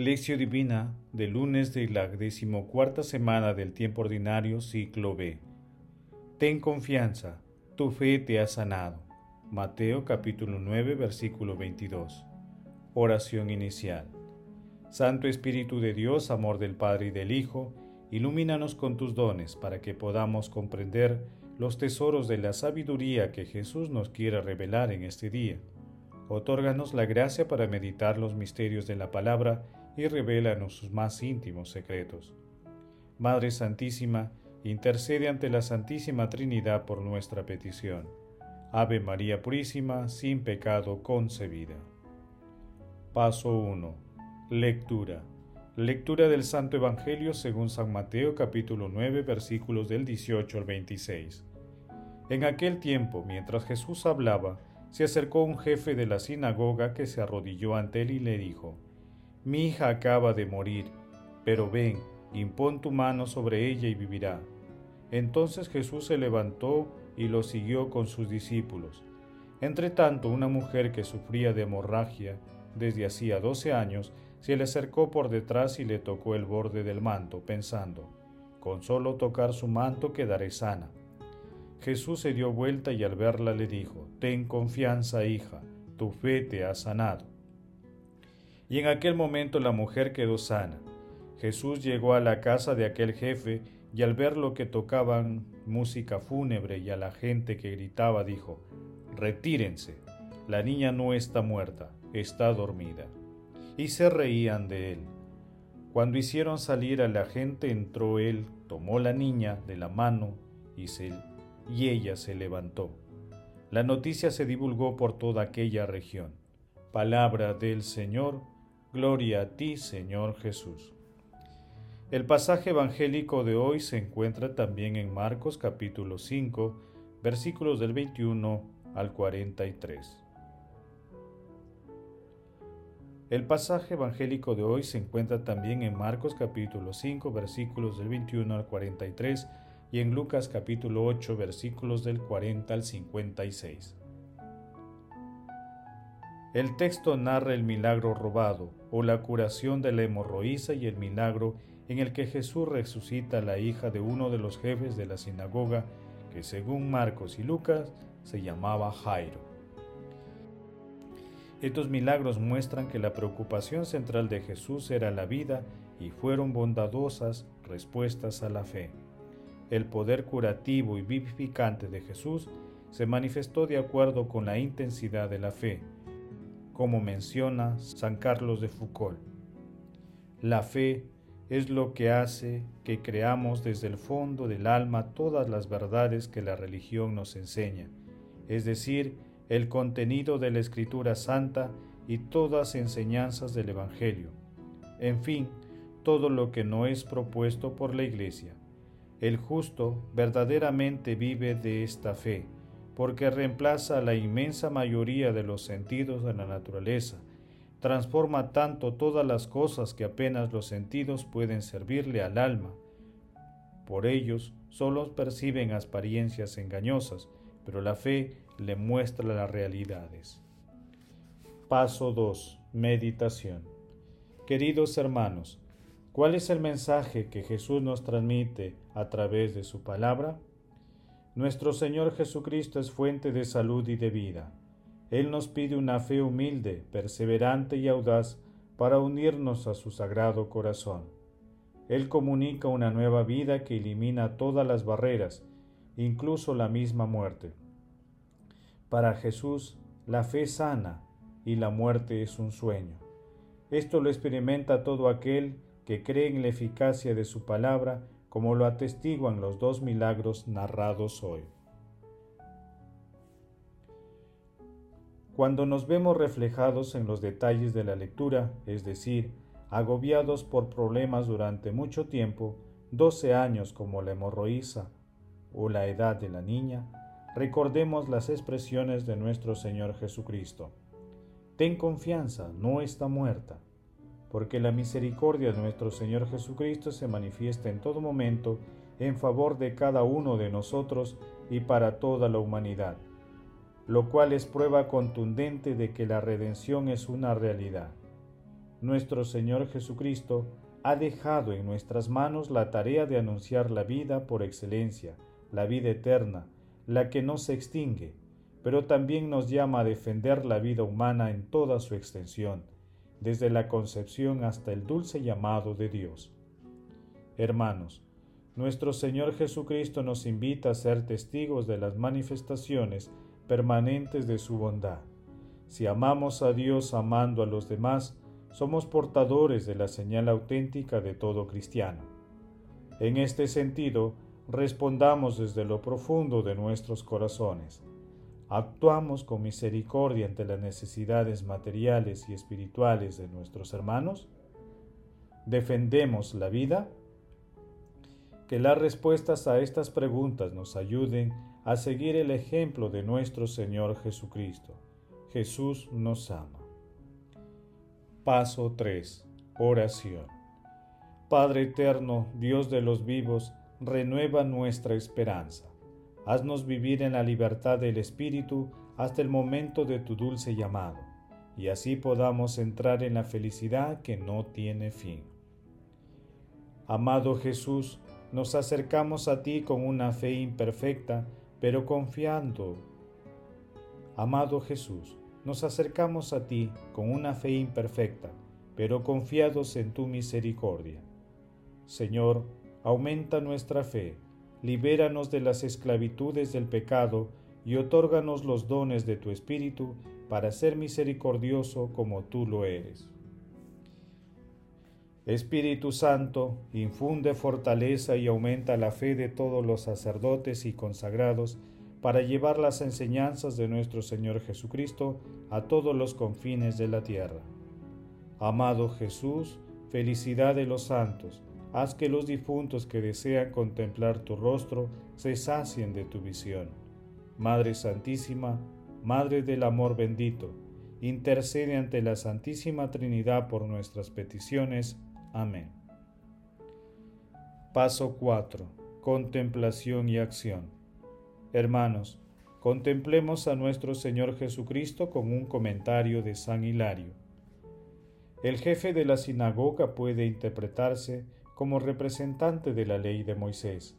Lección Divina del lunes de la decimocuarta semana del tiempo ordinario, ciclo B. Ten confianza, tu fe te ha sanado. Mateo capítulo 9, versículo 22. Oración inicial. Santo Espíritu de Dios, amor del Padre y del Hijo, ilumínanos con tus dones para que podamos comprender los tesoros de la sabiduría que Jesús nos quiere revelar en este día. Otórganos la gracia para meditar los misterios de la palabra y revélanos sus más íntimos secretos. Madre Santísima, intercede ante la Santísima Trinidad por nuestra petición. Ave María Purísima, sin pecado concebida. Paso 1. Lectura. Lectura del Santo Evangelio según San Mateo capítulo 9 versículos del 18 al 26. En aquel tiempo, mientras Jesús hablaba, se acercó un jefe de la sinagoga que se arrodilló ante él y le dijo, Mi hija acaba de morir, pero ven, impón tu mano sobre ella y vivirá. Entonces Jesús se levantó y lo siguió con sus discípulos. Entretanto, una mujer que sufría de hemorragia desde hacía doce años se le acercó por detrás y le tocó el borde del manto, pensando, con solo tocar su manto quedaré sana. Jesús se dio vuelta y al verla le dijo, Ten confianza, hija, tu fe te ha sanado. Y en aquel momento la mujer quedó sana. Jesús llegó a la casa de aquel jefe y al ver lo que tocaban música fúnebre y a la gente que gritaba, dijo, Retírense, la niña no está muerta, está dormida. Y se reían de él. Cuando hicieron salir a la gente, entró él, tomó la niña de la mano y se y ella se levantó. La noticia se divulgó por toda aquella región. Palabra del Señor, gloria a ti, Señor Jesús. El pasaje evangélico de hoy se encuentra también en Marcos capítulo 5, versículos del 21 al 43. El pasaje evangélico de hoy se encuentra también en Marcos capítulo 5, versículos del 21 al 43 y en Lucas capítulo 8 versículos del 40 al 56. El texto narra el milagro robado o la curación de la hemorroísa y el milagro en el que Jesús resucita a la hija de uno de los jefes de la sinagoga que según Marcos y Lucas se llamaba Jairo. Estos milagros muestran que la preocupación central de Jesús era la vida y fueron bondadosas respuestas a la fe el poder curativo y vivificante de Jesús se manifestó de acuerdo con la intensidad de la fe, como menciona San Carlos de Foucault. La fe es lo que hace que creamos desde el fondo del alma todas las verdades que la religión nos enseña, es decir, el contenido de la Escritura Santa y todas enseñanzas del Evangelio, en fin, todo lo que no es propuesto por la Iglesia. El justo verdaderamente vive de esta fe, porque reemplaza la inmensa mayoría de los sentidos de la naturaleza, transforma tanto todas las cosas que apenas los sentidos pueden servirle al alma. Por ellos solo perciben apariencias engañosas, pero la fe le muestra las realidades. Paso 2. Meditación. Queridos hermanos, ¿Cuál es el mensaje que Jesús nos transmite a través de su palabra? Nuestro Señor Jesucristo es fuente de salud y de vida. Él nos pide una fe humilde, perseverante y audaz para unirnos a su sagrado corazón. Él comunica una nueva vida que elimina todas las barreras, incluso la misma muerte. Para Jesús, la fe sana y la muerte es un sueño. Esto lo experimenta todo aquel que creen en la eficacia de su palabra, como lo atestiguan los dos milagros narrados hoy. Cuando nos vemos reflejados en los detalles de la lectura, es decir, agobiados por problemas durante mucho tiempo, 12 años como la hemorroísa o la edad de la niña, recordemos las expresiones de nuestro Señor Jesucristo. Ten confianza, no está muerta porque la misericordia de nuestro Señor Jesucristo se manifiesta en todo momento en favor de cada uno de nosotros y para toda la humanidad, lo cual es prueba contundente de que la redención es una realidad. nuestro Señor Jesucristo ha dejado en nuestras manos la tarea de anunciar la vida por excelencia, la vida eterna, la que no se extingue, pero también nos llama a defender la vida humana en toda su extensión, desde la concepción hasta el dulce llamado de Dios. Hermanos, nuestro Señor Jesucristo nos invita a ser testigos de las manifestaciones permanentes de su bondad. Si amamos a Dios amando a los demás, somos portadores de la señal auténtica de todo cristiano. En este sentido, respondamos desde lo profundo de nuestros corazones. ¿Actuamos con misericordia ante las necesidades materiales y espirituales de nuestros hermanos? ¿Defendemos la vida? Que las respuestas a estas preguntas nos ayuden a seguir el ejemplo de nuestro Señor Jesucristo. Jesús nos ama. Paso 3. Oración. Padre eterno, Dios de los vivos, renueva nuestra esperanza. Haznos vivir en la libertad del Espíritu hasta el momento de tu dulce llamado, y así podamos entrar en la felicidad que no tiene fin. Amado Jesús, nos acercamos a ti con una fe imperfecta, pero confiando. Amado Jesús, nos acercamos a ti con una fe imperfecta, pero confiados en tu misericordia. Señor, aumenta nuestra fe, libéranos de las esclavitudes del pecado y otórganos los dones de tu Espíritu para ser misericordioso como tú lo eres. Espíritu Santo, infunde fortaleza y aumenta la fe de todos los sacerdotes y consagrados para llevar las enseñanzas de nuestro Señor Jesucristo a todos los confines de la tierra. Amado Jesús, felicidad de los santos, haz que los difuntos que desean contemplar tu rostro se sacien de tu visión. Madre Santísima, Madre del Amor bendito, intercede ante la Santísima Trinidad por nuestras peticiones. Amén. Paso 4. Contemplación y acción. Hermanos, contemplemos a nuestro Señor Jesucristo con un comentario de San Hilario. El jefe de la sinagoga puede interpretarse como representante de la ley de Moisés,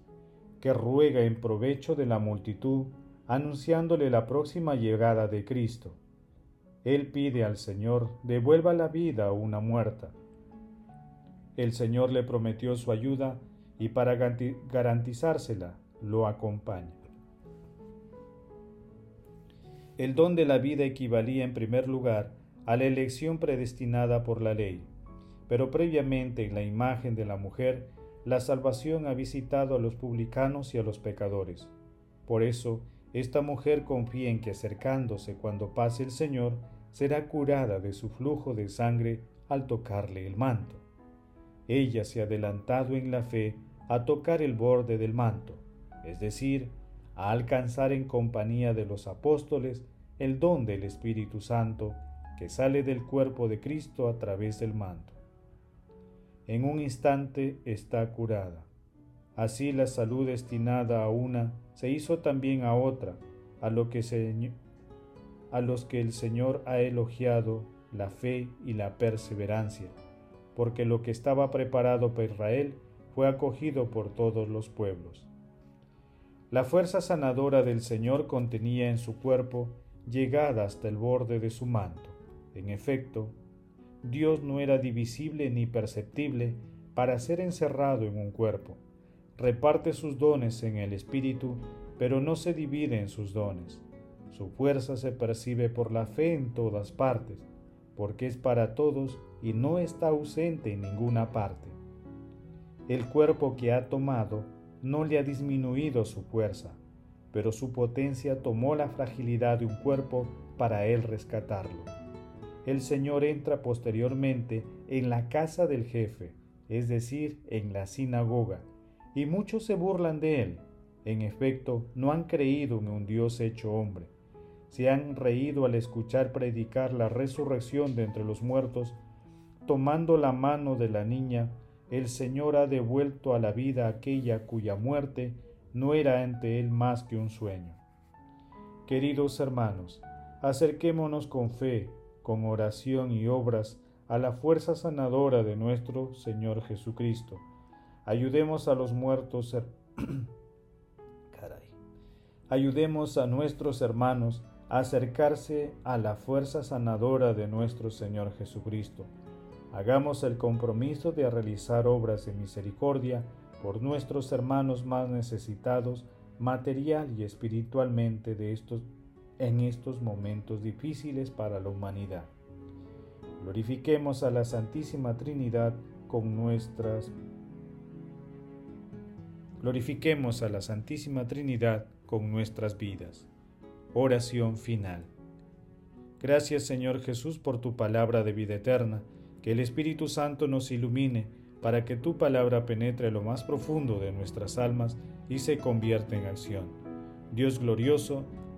que ruega en provecho de la multitud, anunciándole la próxima llegada de Cristo. Él pide al Señor devuelva la vida a una muerta. El Señor le prometió su ayuda y para garantizársela lo acompaña. El don de la vida equivalía en primer lugar a la elección predestinada por la ley, pero previamente en la imagen de la mujer, la salvación ha visitado a los publicanos y a los pecadores. Por eso, esta mujer confía en que acercándose cuando pase el Señor, será curada de su flujo de sangre al tocarle el manto. Ella se ha adelantado en la fe a tocar el borde del manto, es decir, a alcanzar en compañía de los apóstoles el don del Espíritu Santo que sale del cuerpo de Cristo a través del manto. En un instante está curada. Así la salud destinada a una se hizo también a otra, a, lo que a los que el Señor ha elogiado la fe y la perseverancia, porque lo que estaba preparado para Israel fue acogido por todos los pueblos. La fuerza sanadora del Señor contenía en su cuerpo llegada hasta el borde de su manto. En efecto, Dios no era divisible ni perceptible para ser encerrado en un cuerpo. Reparte sus dones en el Espíritu, pero no se divide en sus dones. Su fuerza se percibe por la fe en todas partes, porque es para todos y no está ausente en ninguna parte. El cuerpo que ha tomado no le ha disminuido su fuerza, pero su potencia tomó la fragilidad de un cuerpo para él rescatarlo. El Señor entra posteriormente en la casa del jefe, es decir, en la sinagoga, y muchos se burlan de él. En efecto, no han creído en un Dios hecho hombre. Se han reído al escuchar predicar la resurrección de entre los muertos. Tomando la mano de la niña, el Señor ha devuelto a la vida aquella cuya muerte no era ante él más que un sueño. Queridos hermanos, acerquémonos con fe, con oración y obras a la fuerza sanadora de nuestro Señor Jesucristo. Ayudemos a los muertos. Caray. Ayudemos a nuestros hermanos a acercarse a la fuerza sanadora de nuestro Señor Jesucristo. Hagamos el compromiso de realizar obras de misericordia por nuestros hermanos más necesitados material y espiritualmente de estos, en estos momentos difíciles para la humanidad. Glorifiquemos a la Santísima Trinidad con nuestras Glorifiquemos a la Santísima Trinidad con nuestras vidas. Oración final. Gracias Señor Jesús por tu palabra de vida eterna, que el Espíritu Santo nos ilumine para que tu palabra penetre lo más profundo de nuestras almas y se convierta en acción. Dios glorioso,